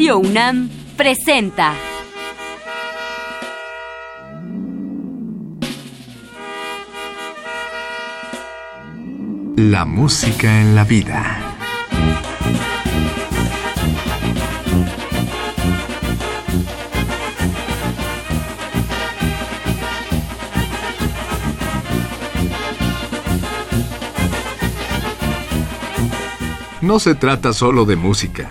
Radio presenta. La música en la vida. No se trata solo de música,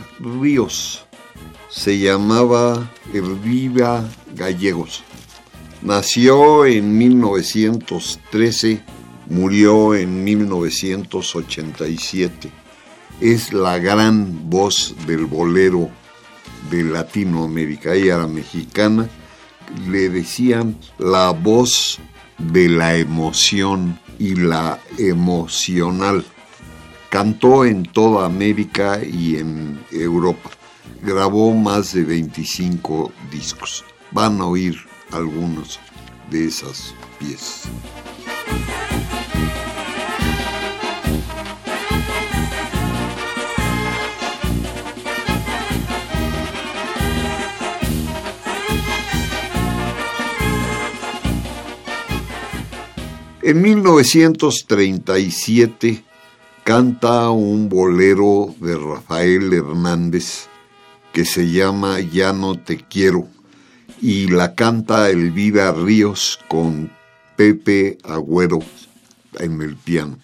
Ríos se llamaba Elvira Gallegos. Nació en 1913, murió en 1987. Es la gran voz del bolero de Latinoamérica. Ella era mexicana. Le decían la voz de la emoción y la emocional Cantó en toda América y en Europa. Grabó más de 25 discos. Van a oír algunos de esas piezas. En 1937 canta un bolero de Rafael Hernández que se llama Ya no te quiero y la canta Elvira Ríos con Pepe Agüero en el piano.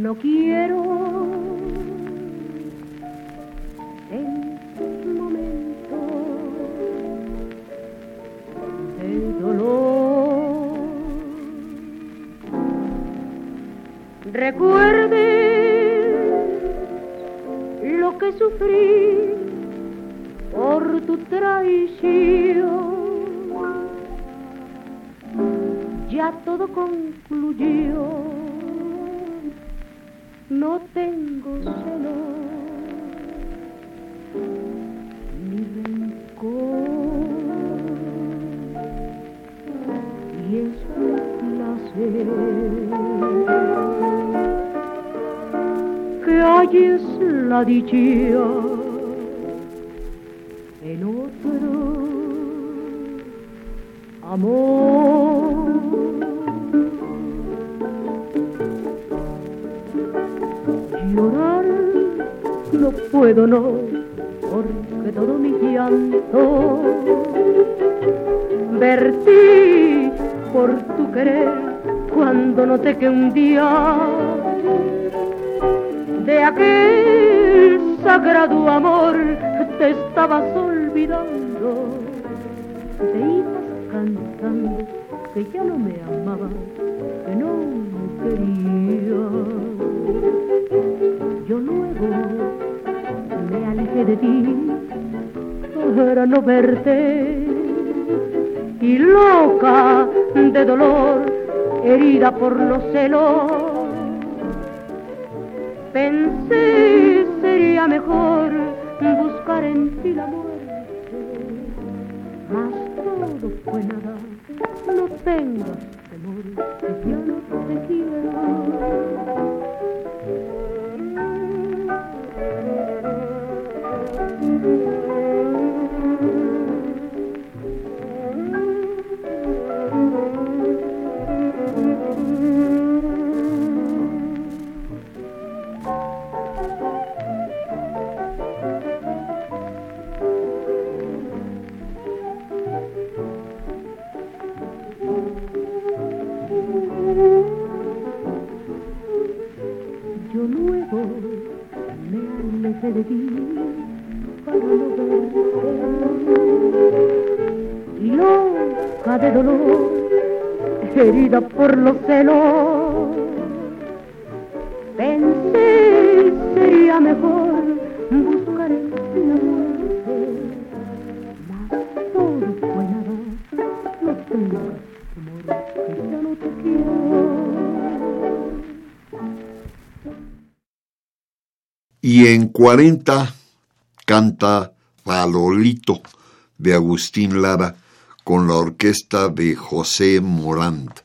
No quiero en momento de dolor. Recuerde lo que sufrí por tu traición. Ya todo concluyó no tengo celo ni rencor. Y es un placer. Que halles la dicha en otro amor llorar. No puedo no porque todo mi llanto vertí por tu querer cuando noté que un día de aquel sagrado amor te estabas olvidando. Te ibas cantando que ya no me amabas que no me querías de no verte y loca de dolor, herida por los celos, pensé sería mejor buscar en ti la muerte, mas todo fue nada, no tengas temor, ya no te quiero. de dolor, herida por los celos. Pensé sería mejor buscar la muerte, mas todo fue nada, no tengo amor, que ya no te quiero. Y en 40 canta Valolito de Agustín Lara con la orquesta de José Morant.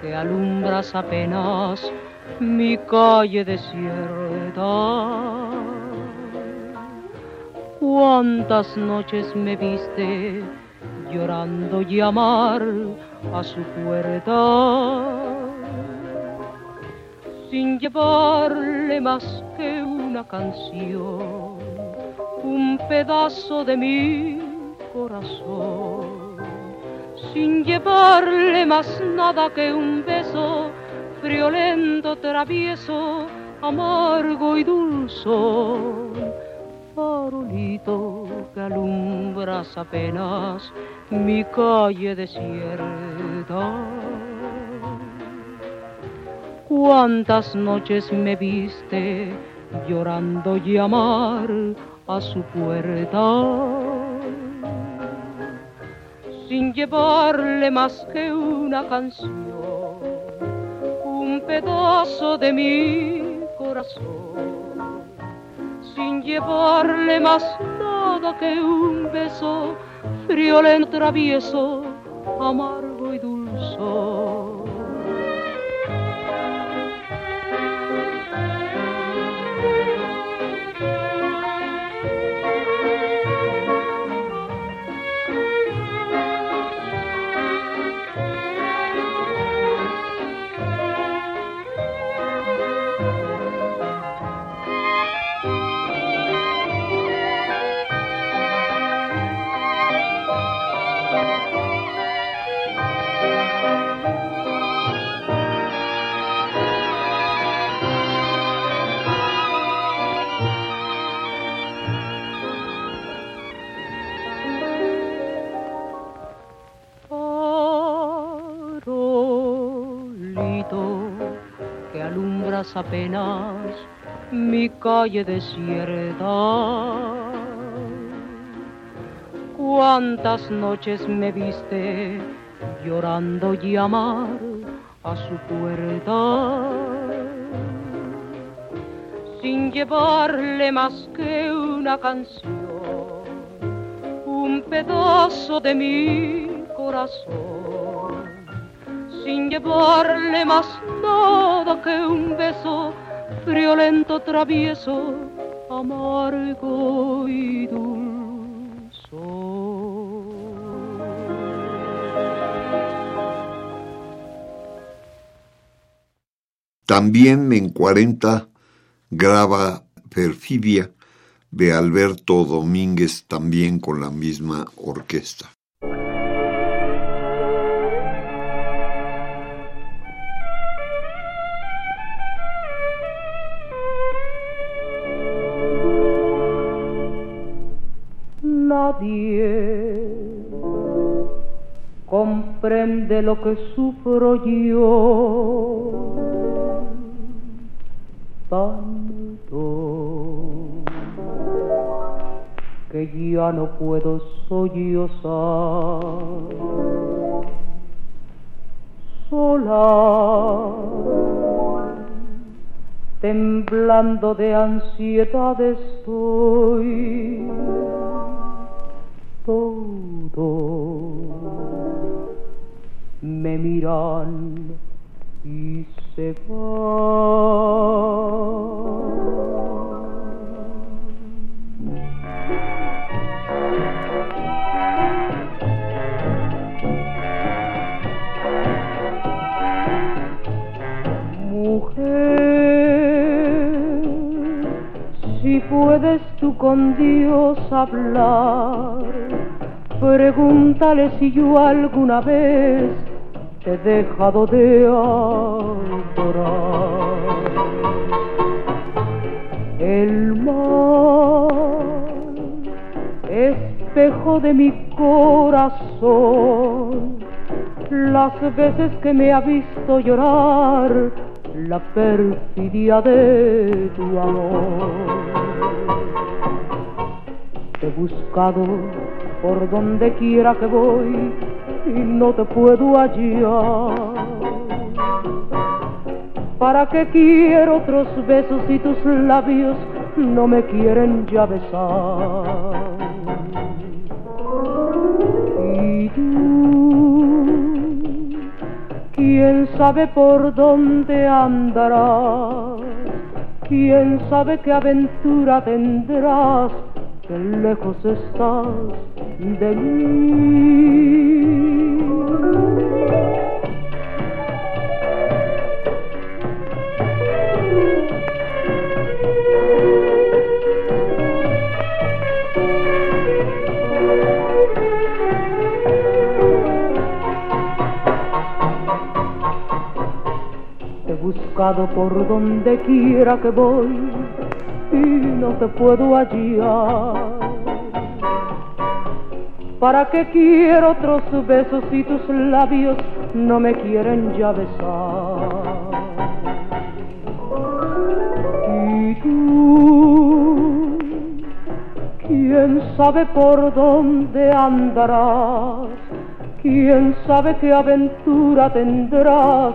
Que alumbras apenas mi calle desierta. Cuántas noches me viste llorando llamar a su puerta, sin llevarle más que una canción, un pedazo de mi corazón, sin llevarle más nada que un beso friolento, travieso, amargo y dulzón. Farolito que alumbras apenas mi calle desierta. Cuántas noches me viste llorando llamar a su puerta, sin llevarle más que una canción un pedazo de mi sin llevarle más nada que un beso friolento, travieso, amargo y dulzón. Apenas mi calle desierta. Cuántas noches me viste llorando llamar a su puerta, sin llevarle más que una canción, un pedazo de mi corazón, sin llevarle más nada que un beso friolento, travieso, amargo y dulce. También en 40 graba Perfidia de Alberto Domínguez, también con la misma orquesta. Comprende lo que sufro yo. Tanto que ya no puedo sollozar. Sola temblando de ansiedad estoy todo me miran y se van. Puedes tú con Dios hablar, Pregúntale si yo alguna vez te he dejado de adorar. El mar, espejo de mi corazón, las veces que me ha visto llorar, la perfidia de tu amor. He buscado por donde quiera que voy y no te puedo hallar. ¿Para qué quiero otros besos si tus labios no me quieren ya besar? Y tú, quién sabe por dónde andarás, quién sabe qué aventura tendrás, que lejos estás de mí. Buscado por donde quiera que voy y no te puedo hallar. ¿Para qué quiero otros besos si tus labios no me quieren ya besar? Y tú, quién sabe por dónde andarás, quién sabe qué aventura tendrás,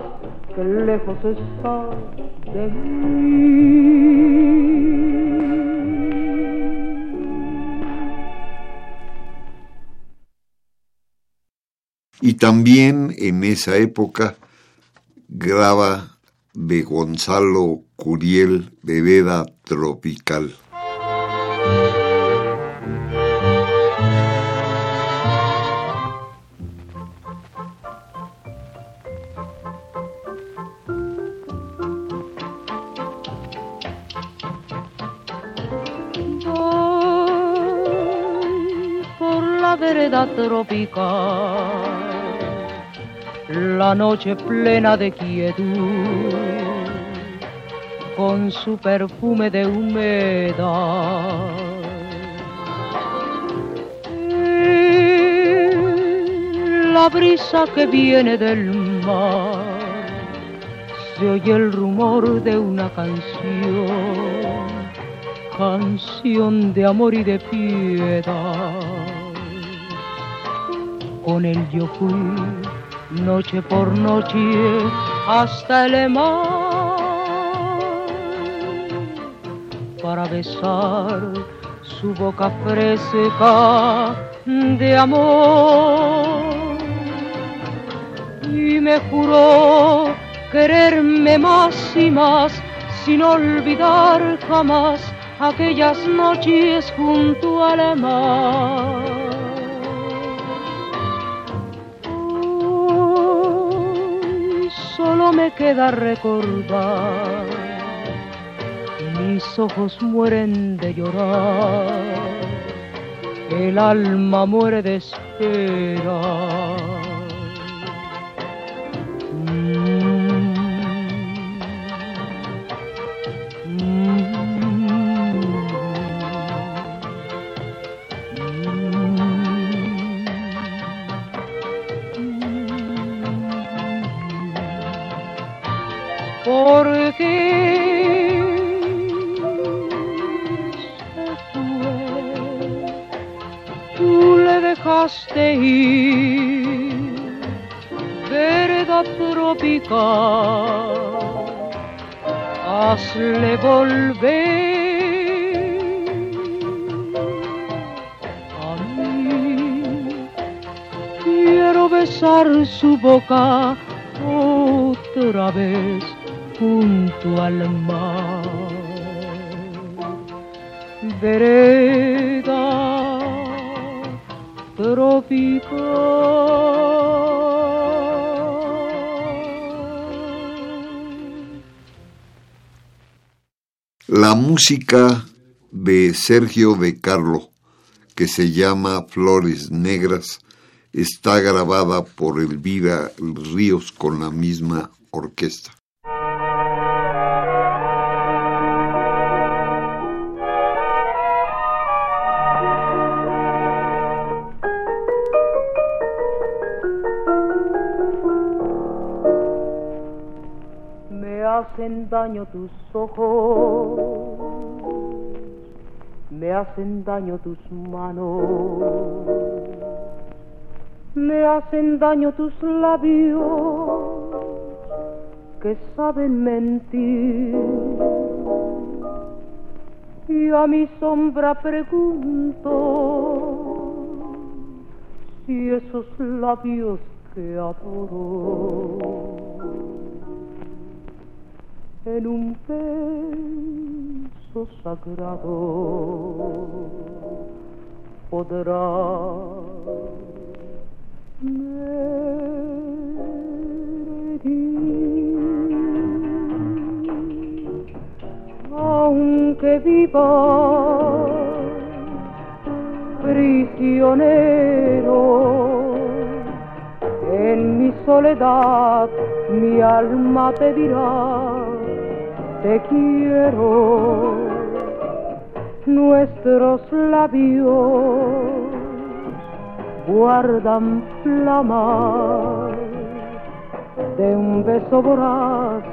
Y también en esa época graba de Gonzalo Curiel Vereda Tropical. Tropical, la noche plena de quietud, con su perfume de humedad. La brisa que viene del mar, se oye el rumor de una canción canción de amor y de piedad. Con él yo fui noche por noche hasta el mar para besar su boca fresca de amor y me juró quererme más y más sin olvidar jamás aquellas noches junto al mar. Solo me queda recordar, mis ojos mueren de llorar, el alma muere de esperar. Su boca otra vez junto al mar. Vereda tropical. La música de Sergio de Carlo, que se llama Flores Negras, está grabada por Elvira Ríos con la misma orquesta. Me hacen daño tus ojos, me hacen daño tus manos me hacen daño tus labios que saben mentir. Y a mi sombra pregunto si esos labios que adoro en un beso sagrado podrán aunque viva prisionero en mi soledad mi alma te dirá te quiero nuestros labios guardan flama de un beso voraz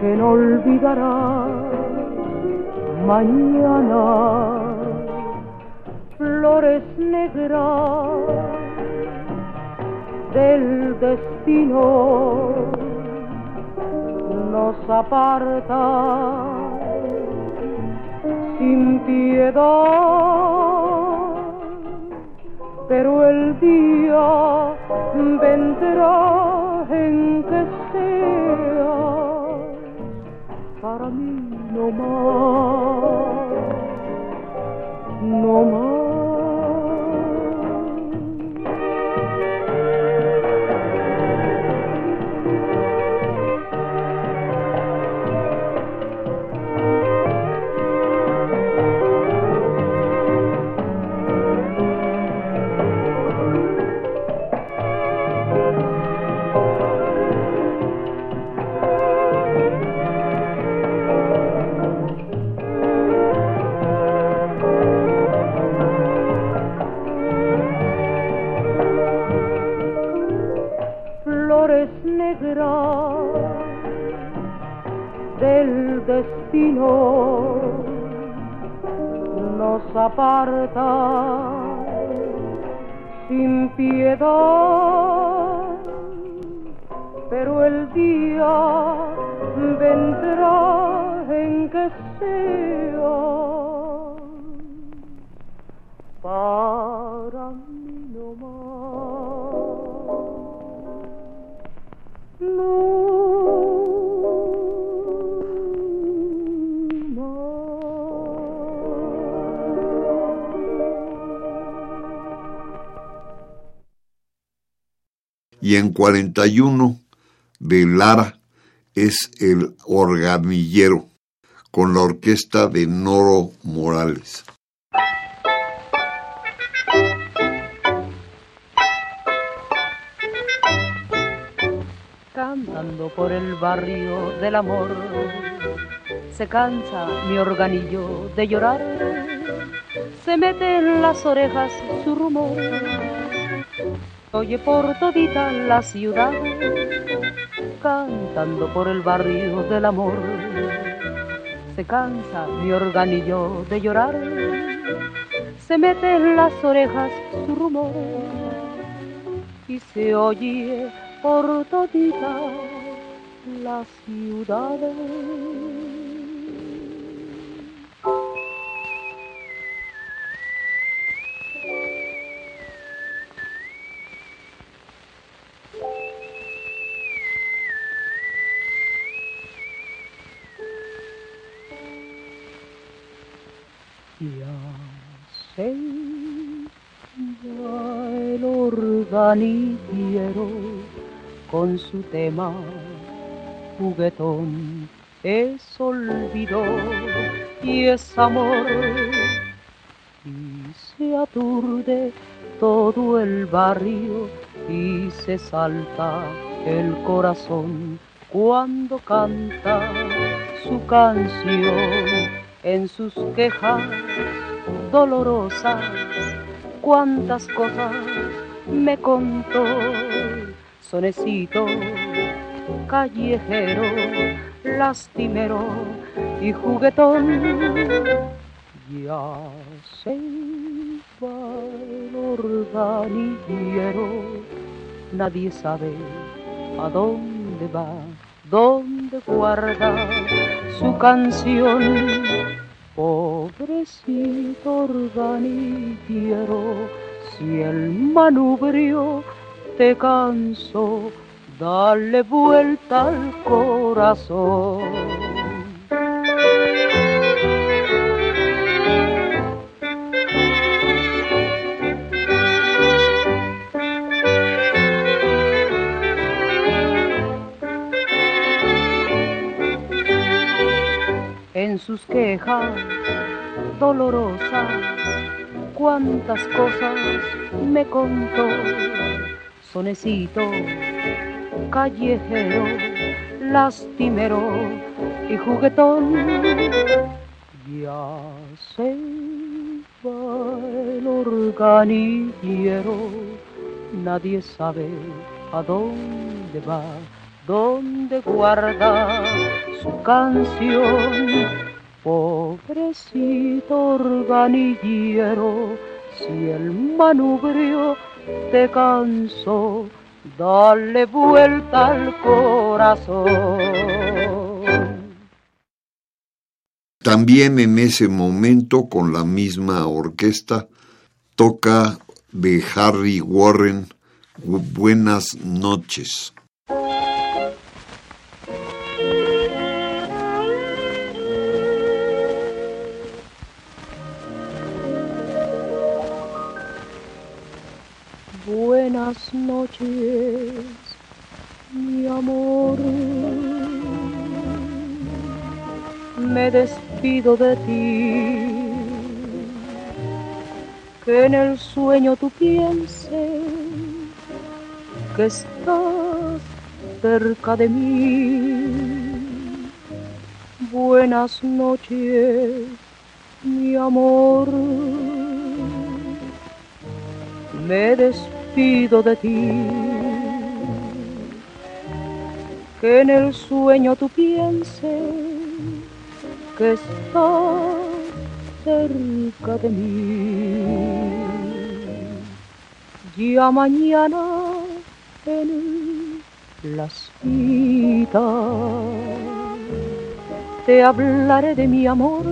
que no olvidará mañana. Flores negras del destino nos aparta sin piedad pero el día vendrá en que sea para mí no más, no más. Sin piedad, y en 41 de Lara es el organillero con la orquesta de Noro Morales. Cantando por el barrio del amor, se cansa mi organillo de llorar, se mete en las orejas su rumor oye por todita la ciudad, cantando por el barrio del amor. Se cansa mi organillo de llorar, se mete en las orejas su rumor y se oye por todita la ciudad. Quiero con su tema juguetón. Es olvido y es amor. Y se aturde todo el barrio y se salta el corazón cuando canta su canción en sus quejas dolorosas. Cuántas cosas me contó, sonecito callejero, lastimero y juguetón. Ya se va el organillero, nadie sabe a dónde va, dónde guarda su canción. Pobrecito organillero, si el manubrio te cansó, dale vuelta al corazón. En sus quejas dolorosas, cuántas cosas me contó. Sonecito, callejero, lastimero y juguetón. Ya se va el organillero, nadie sabe a dónde va donde guarda canción. Pobrecito organillero, si el manubrio te cansó, dale vuelta al corazón. También en ese momento, con la misma orquesta, toca de Harry Warren Buenas noches. Noches, mi amor. Me despido de ti, que en el sueño tú pienses que estás cerca de mí. Buenas noches, mi amor me despido de ti. Que en el sueño tú pienses que estás cerca de mí. Ya mañana en la cita te hablaré de mi amor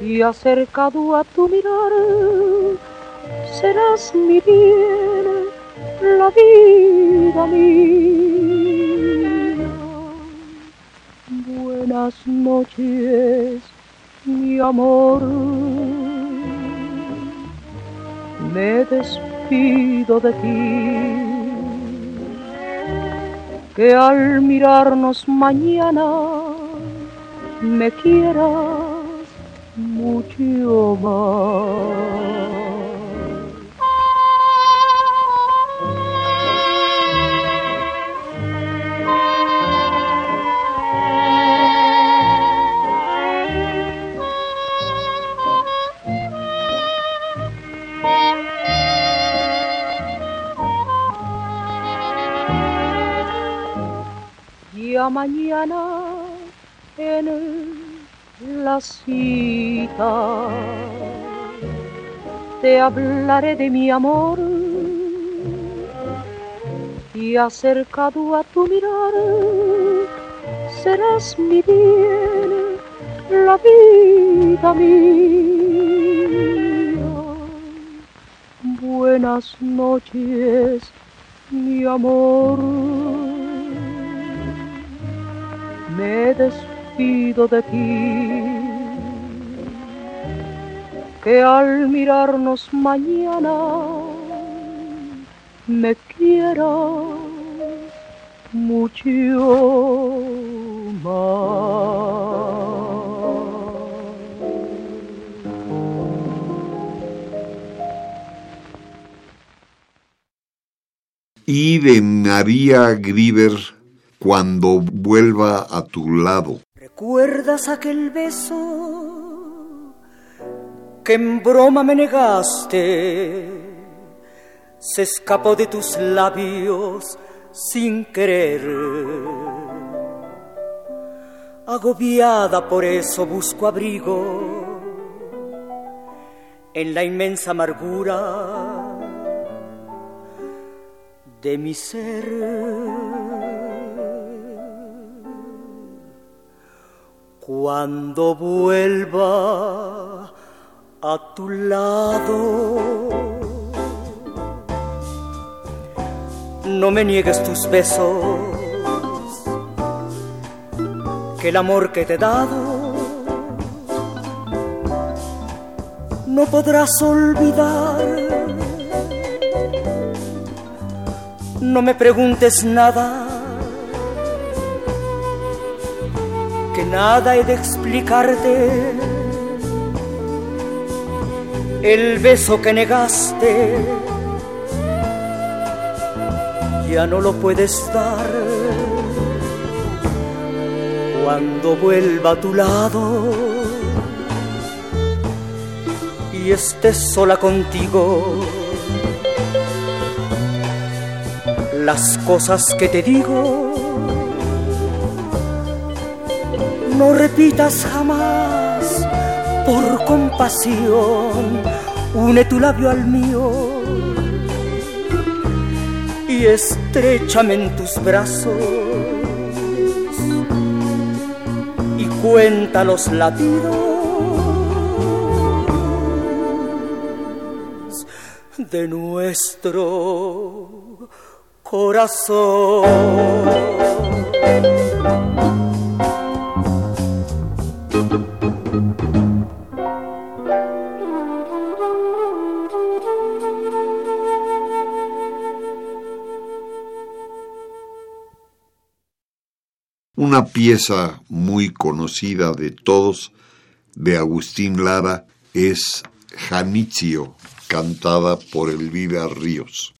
y acercado a tu mirar serás mi bien, la vida mía. Buenas noches, mi amor. Me despido de ti. Que al mirarnos mañana me quieras mucho más. Mañana en la cita. Te hablaré de mi amor y acercado a tu mirar serás mi bien, la vida mía. Buenas noches, mi amor me despido de ti, que al mirarnos mañana me quieras mucho más. y de María Grieber cuando vuelva a tu lado. ¿Recuerdas aquel beso que en broma me negaste? Se escapó de tus labios sin querer. Agobiada por eso busco abrigo en la inmensa amargura de mi ser. Cuando vuelva a tu lado, no me niegues tus besos, que el amor que te he dado no podrás olvidar. No me preguntes nada, que nada he de explicarte. El beso que negaste ya no lo puedes dar. Cuando vuelva a tu lado y estés sola contigo las cosas que te digo. No repitas jamás por compasión, une tu labio al mío y estrechame en tus brazos y cuenta los latidos de nuestro corazón. Una pieza muy conocida de todos de Agustín Lara es Janitzio, cantada por Elvira Ríos.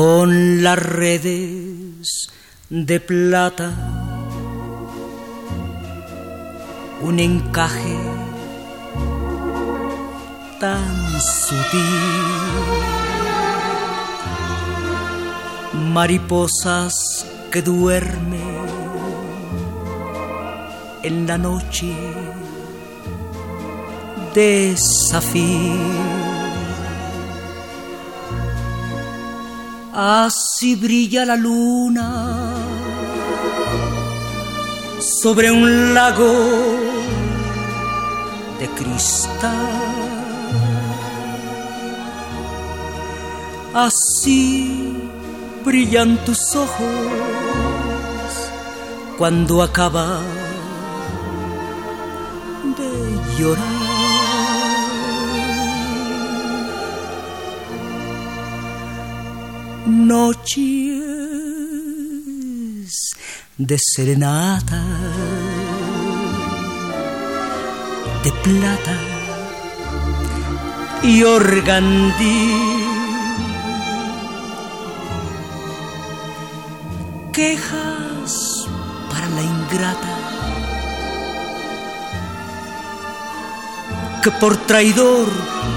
Son las redes de plata, un encaje tan sutil, mariposas que duermen en la noche. De Así brilla la luna sobre un lago de cristal. Así brillan tus ojos cuando acaba de llorar. Noches de serenata, de plata y organdí. Quejas para la ingrata que por traidor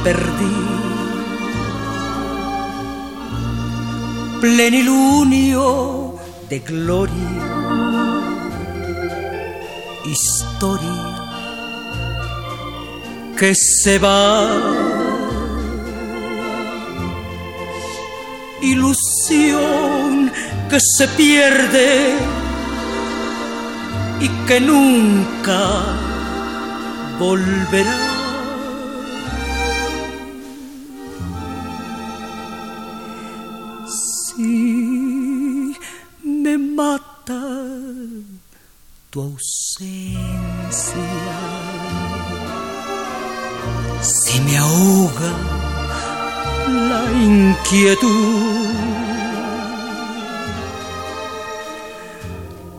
perdí plenilunio de gloria, historia que se va, ilusión que se pierde y que nunca volverá. Inquietud.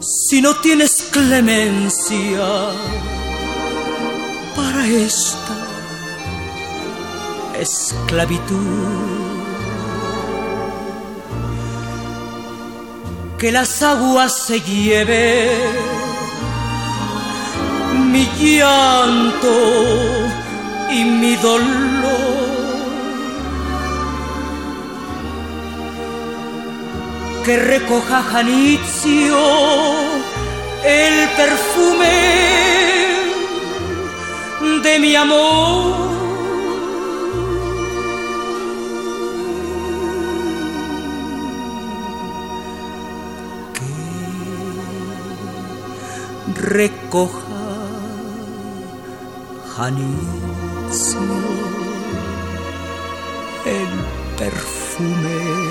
Si no tienes clemencia para esta esclavitud. que las aguas se lleven mi llanto y mi dolor. Que recoja Janitzio el perfume de mi amor. recoja Janitzio el perfume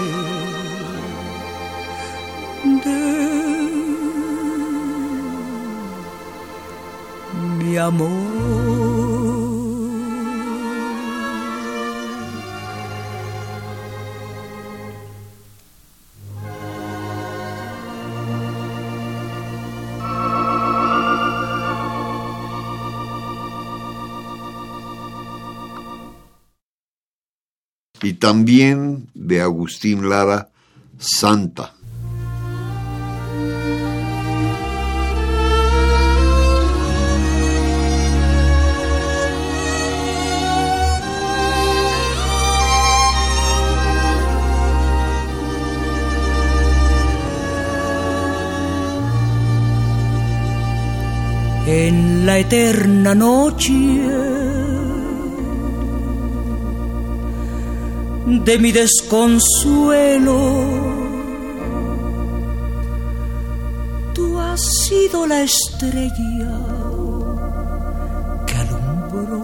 y también de Agustín Lara, Santa. En la eterna noche de mi desconsuelo. Tú has sido la estrella que alumbró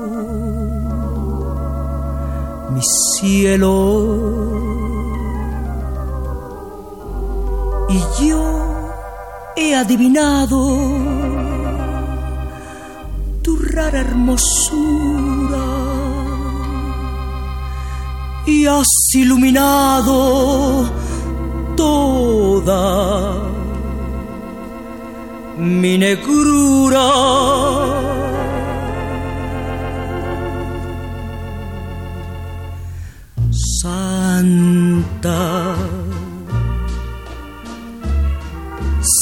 mi cielo. Y yo he adivinado hermosura y has iluminado toda mi negrura. Santa,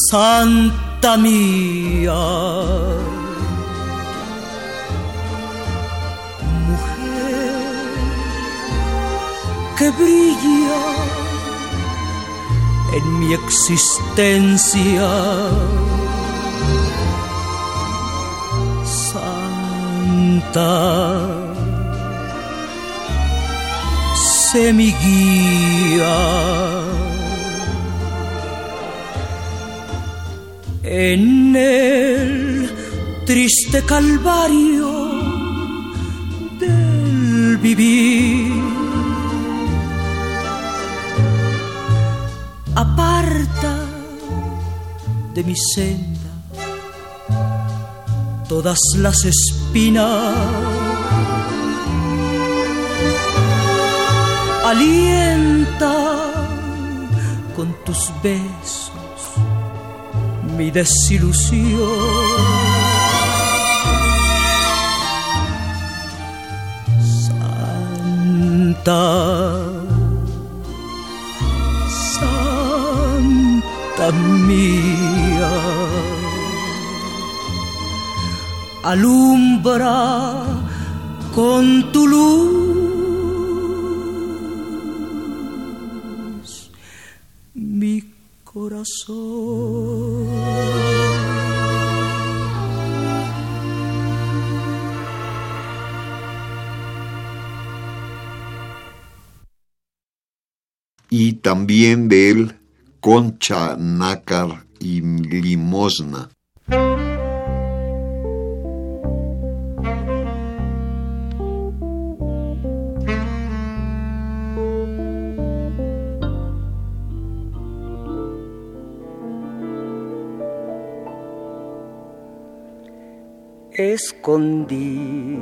Santa mía que brilla en mi existencia. Santa, sé mi guía. En el triste calvario del vivir de mi senda todas las espinas. Alienta con tus besos mi desilusión. Santa Alumbra con tu luz mi corazón. Y también de él concha, nácar y limosna. Escondí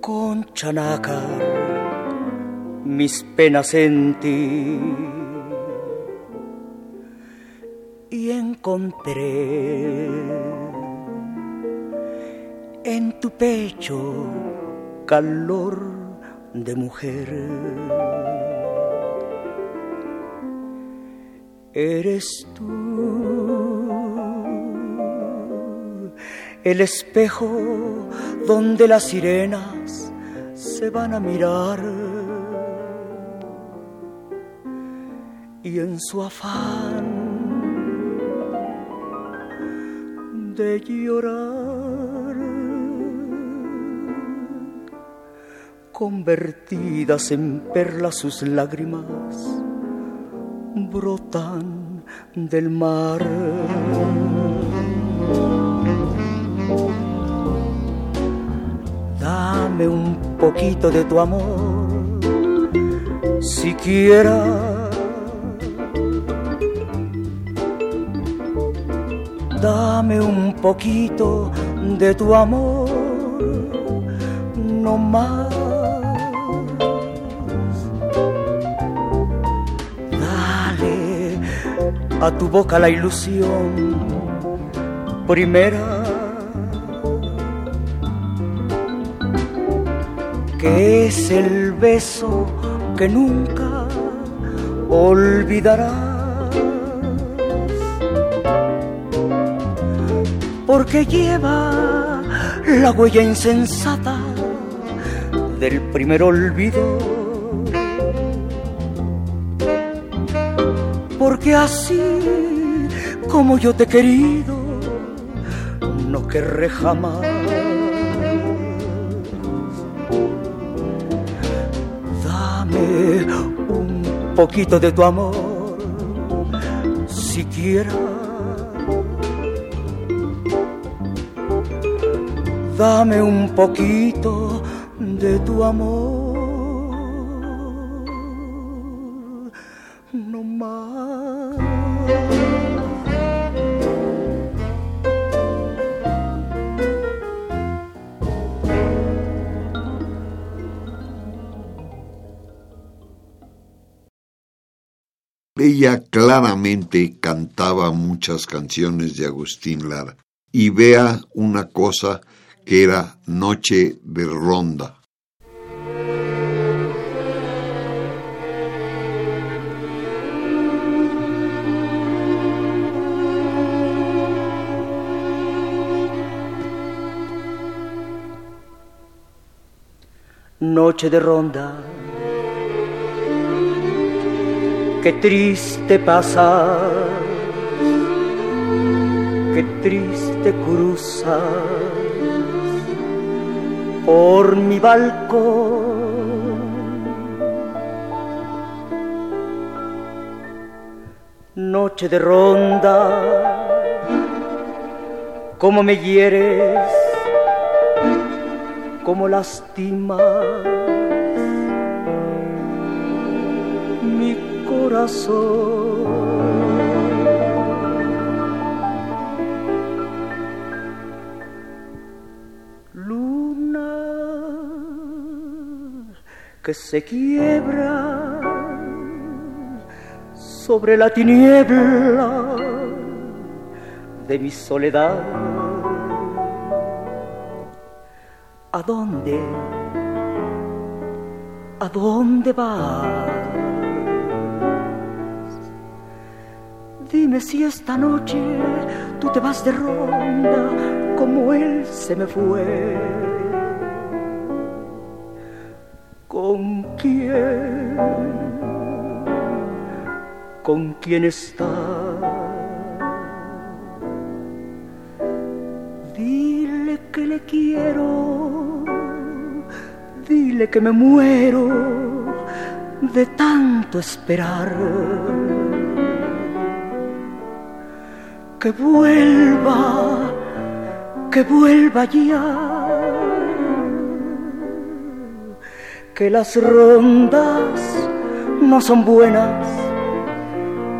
con chanacar mis penas en ti y encontré en tu pecho calor de mujer. Eres tú el espejo donde las sirenas se van a mirar y en su afán de llorar, convertidas en perlas sus lágrimas, brotan del mar. Dame un poquito de tu amor, siquiera. Dame un poquito de tu amor, no más. Dale a tu boca la ilusión primera que es el beso que nunca olvidarás. Porque lleva la huella insensata del primer olvido. Porque así como yo te he querido, no querré jamás un poquito de tu amor, siquiera. Dame un poquito de tu amor, no más. Ella claramente cantaba muchas canciones de Agustín Lara y vea una cosa que era Noche de Ronda. Noche de ronda. Qué triste pasar, qué triste cruzar por mi balcón. Noche de ronda, cómo me hieres, cómo lastimas Luna que se quiebra sobre la tiniebla de mi soledad. ¿A dónde? ¿A dónde vas? Dime si esta noche tú te vas de ronda como él se me fue. ¿Con quién está? Dile que le quiero, dile que me muero de tanto esperar. Que vuelva, que vuelva ya, que las rondas no son buenas,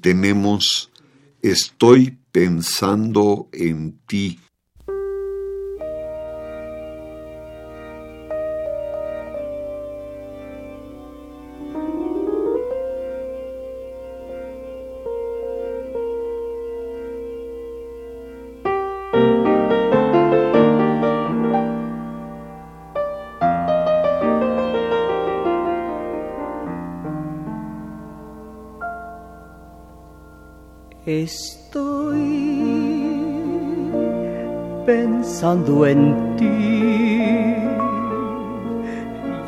Tenemos Estoy pensando en ti. Estoy pensando en ti,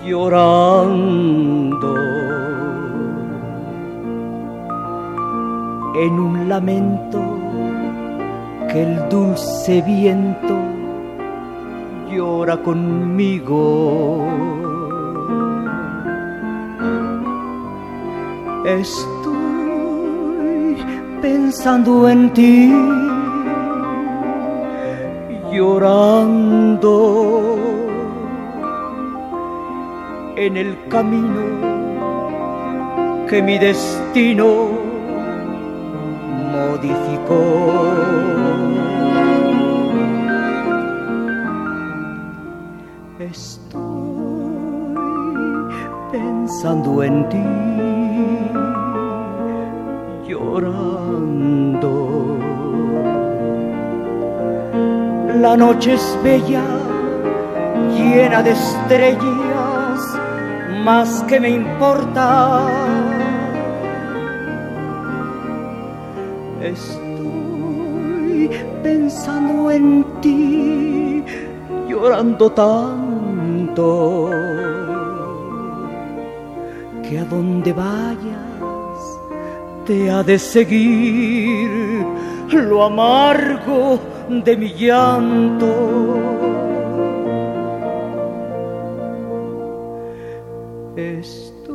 llorando en un lamento que el dulce viento llora conmigo. Pensando en ti, llorando en el camino que mi destino modificó. Estoy pensando en ti, llorando. La noche es bella, llena de estrellas, más que me importa. Estoy pensando en ti, llorando tanto, que a donde vayas te ha de seguir lo amargo de mi llanto. Estoy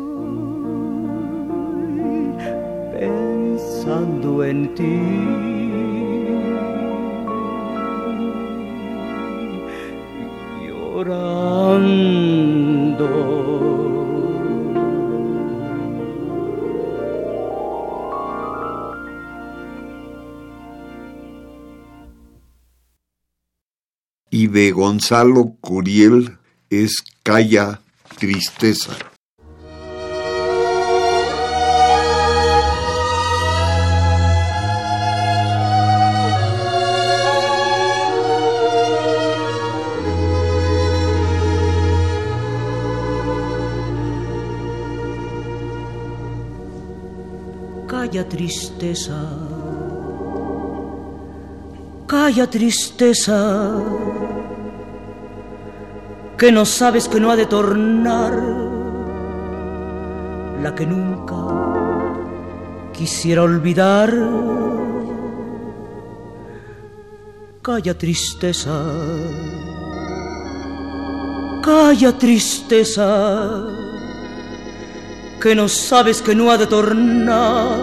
pensando en ti, de Gonzalo Curiel es Calla Tristeza. Calla tristeza, calla tristeza, que no sabes que no ha de tornar la que nunca quisiera olvidar. Calla tristeza, calla tristeza que no sabes que no ha de tornar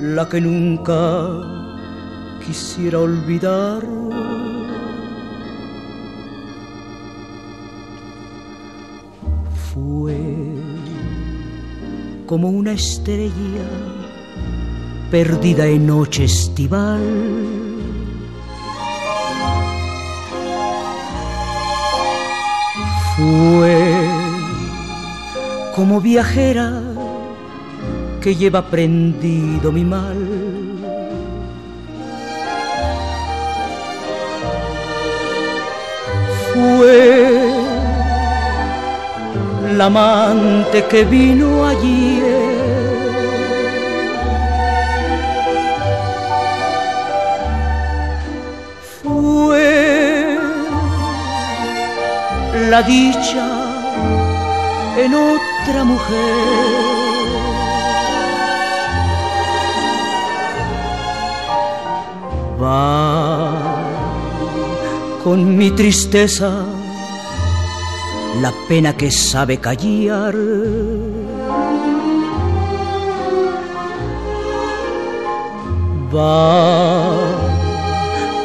la que nunca quisiera olvidar. Como una estrella perdida en noche estival. Fue como viajera que lleva prendido mi mal. Fue la amante que vino ayer. Fue la dicha en otra mujer. Va con mi tristeza, la pena que sabe callar. Va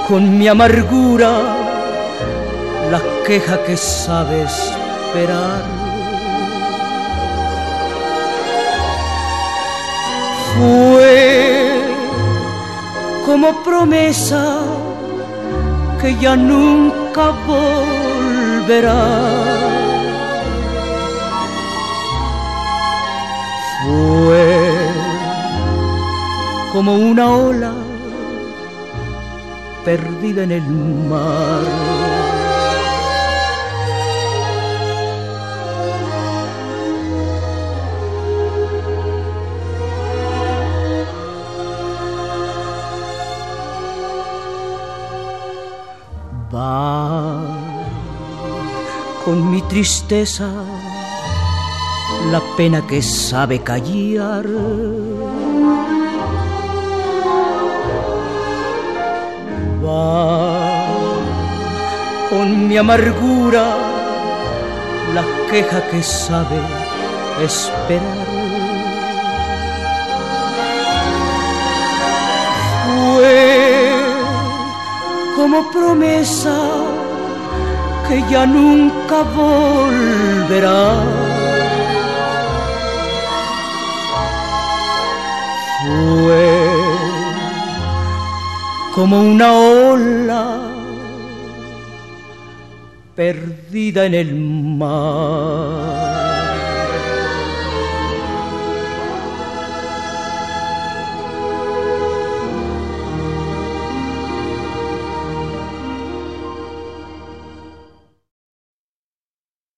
con mi amargura, la queja que sabe esperar. Fue como promesa que ya nunca volverá. Fue como una ola perdida en el mar. Va con mi tristeza, la pena que sabe callar. Va con mi amargura, la queja que sabe esperar. Fue como promesa que ya nunca volverá. Como una ola perdida en el mar.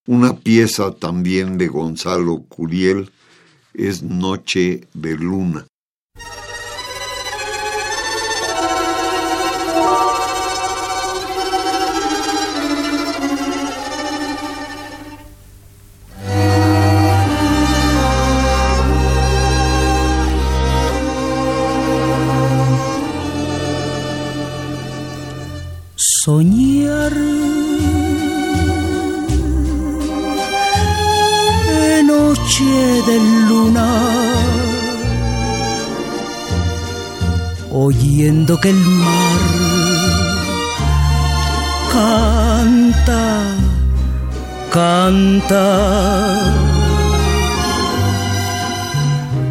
Una pieza también de Gonzalo Curiel es Noche de Luna. Soñar de noche de luna, oyendo que el mar canta, canta,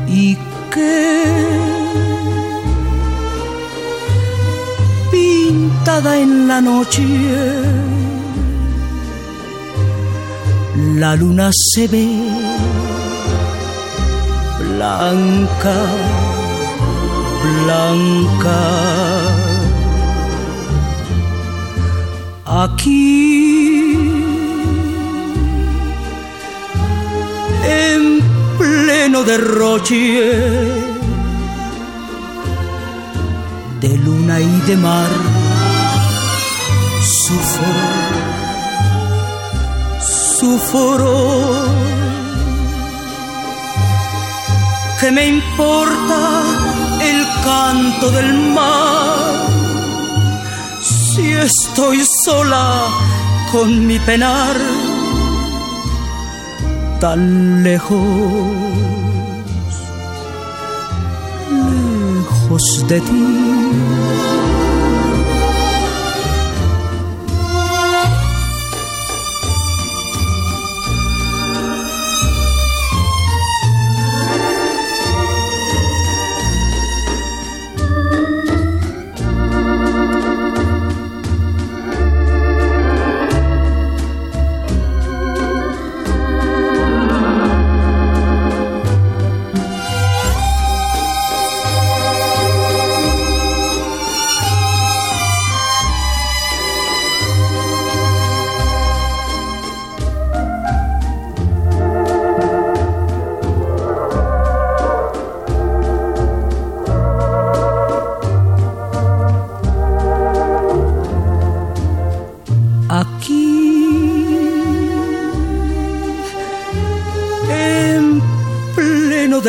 y que en la noche. La luna se ve blanca, blanca. Aquí en pleno derroche de luna y de mar, su foro, su. ¿Qué me importa el canto del mar? Si estoy sola con mi penar, tan lejos lejos de ti.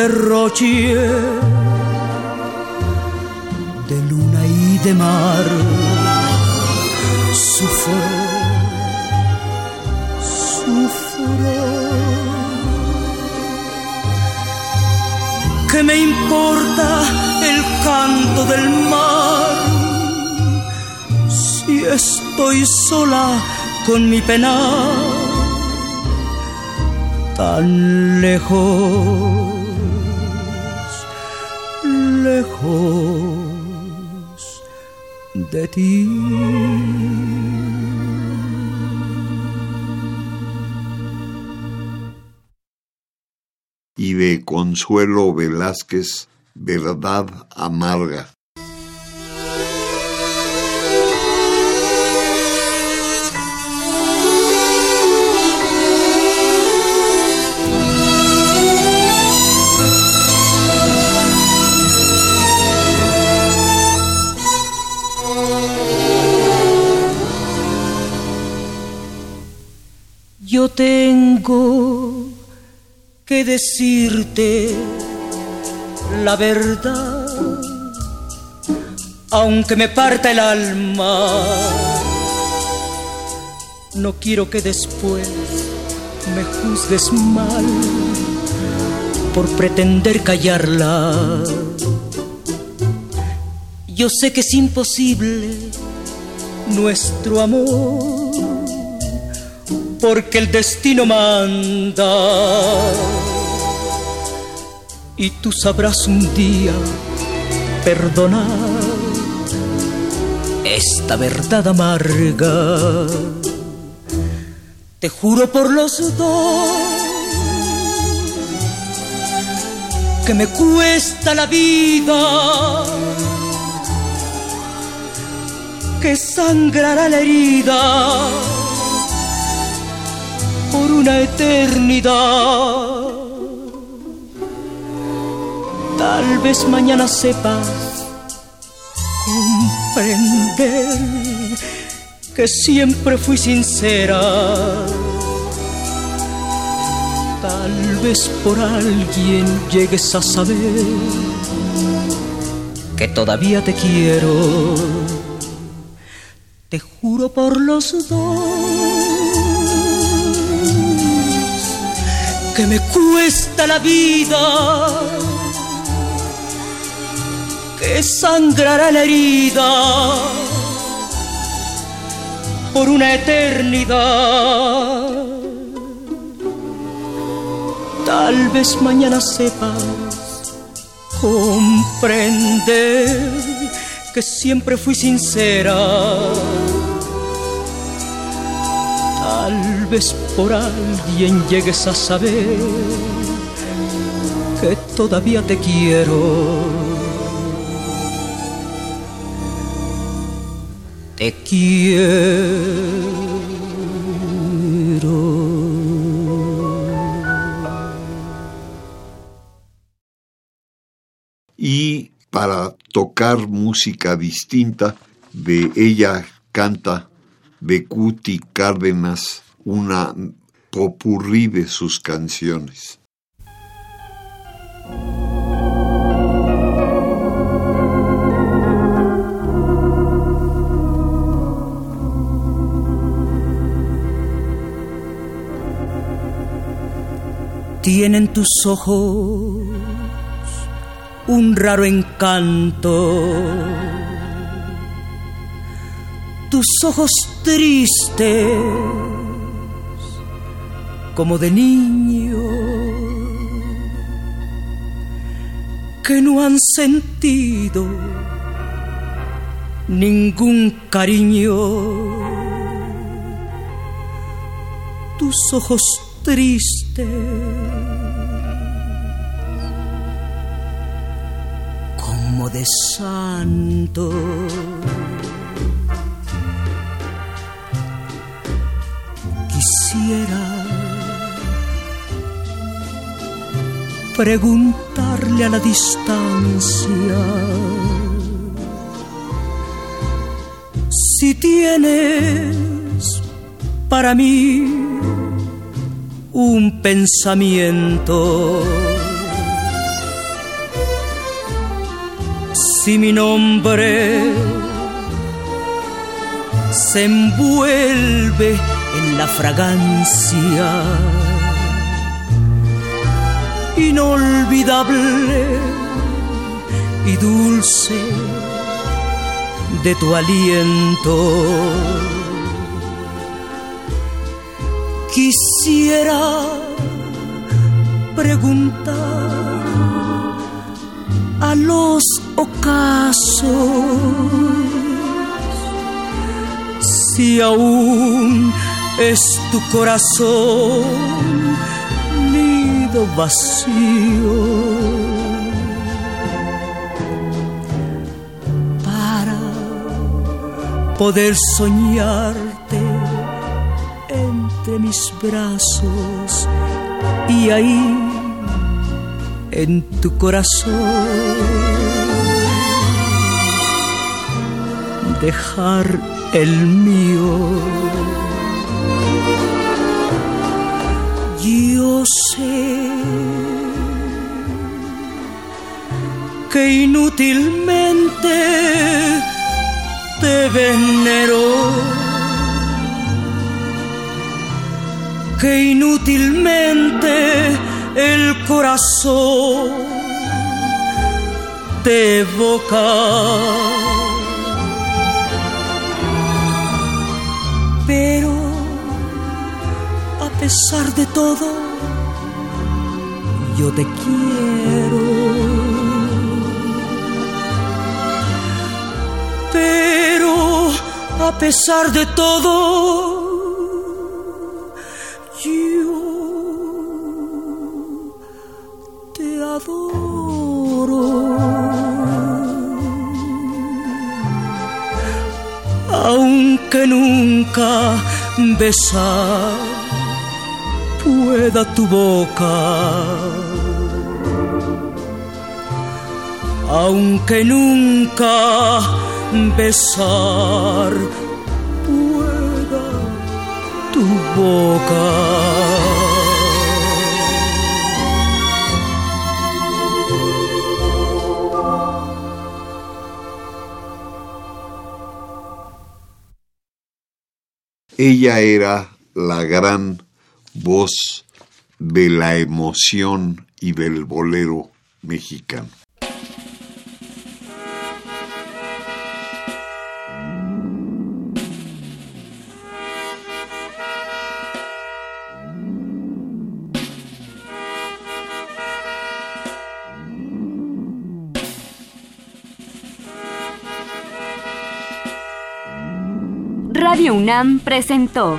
Derroche de luna y de mar, su sufro, sufro. ¿Qué me importa el canto del mar? Si estoy sola con mi pena, tan lejos, y de Consuelo Velázquez, Verdad Amarga. Yo tengo que decirte la verdad, aunque me parta el alma. No quiero que después me juzgues mal por pretender callarla. Yo sé que es imposible nuestro amor porque el destino manda. Y tú sabrás un día perdonar esta verdad amarga. Te juro por los dos que me cuesta la vida, que sangrará la herida por una eternidad. Tal vez mañana sepas comprender que siempre fui sincera. Tal vez por alguien llegues a saber que todavía te quiero. Te juro por los dos que me cuesta la vida, que sangrará la herida por una eternidad. Tal vez mañana sepas comprender que siempre fui sincera vez por alguien llegues a saber que todavía te quiero. Te quiero. Y para tocar música distinta, de ella canta Becuti Cárdenas una popurrí de sus canciones. Tienen tus ojos un raro encanto tus ojos tristes como de niño que no han sentido ningún cariño. Tus ojos tristes como de santo quisiera preguntarle a la distancia si tienes para mí un pensamiento. Si mi nombre se envuelve en la fragancia inolvidable y dulce de tu aliento. Quisiera preguntar a los ocasos si aún es tu corazón vacío para poder soñarte entre mis brazos y ahí en tu corazón dejar el mío. Sé que inútilmente te venero, que inútilmente el corazón te evoca. Pero a pesar de todo, yo te quiero. Pero a pesar de todo, yo te adoro. aunque nunca besar pueda tu boca. Aunque nunca besar pueda tu boca. Ella era la gran voz de la emoción y del bolero mexicano. Radio UNAM presentó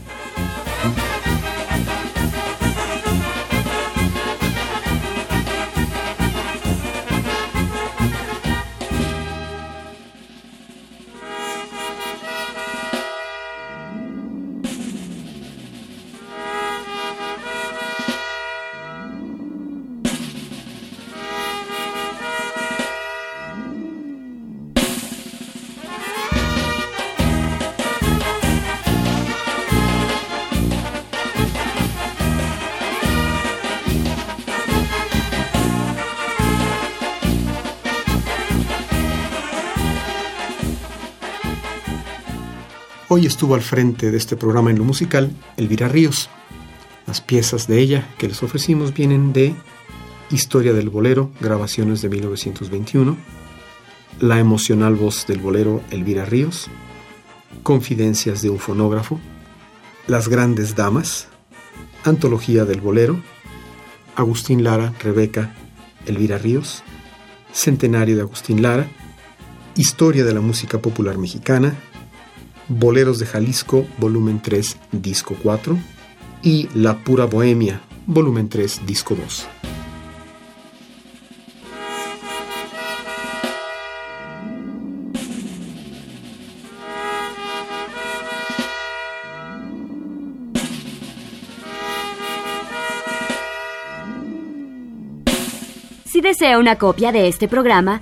Hoy estuvo al frente de este programa en lo musical Elvira Ríos. Las piezas de ella que les ofrecimos vienen de Historia del Bolero, grabaciones de 1921, La emocional voz del bolero Elvira Ríos, Confidencias de un fonógrafo, Las grandes damas, Antología del Bolero, Agustín Lara, Rebeca, Elvira Ríos, Centenario de Agustín Lara, Historia de la música popular mexicana, Boleros de Jalisco, volumen 3, disco 4, y La Pura Bohemia, volumen 3, disco 2. Si desea una copia de este programa,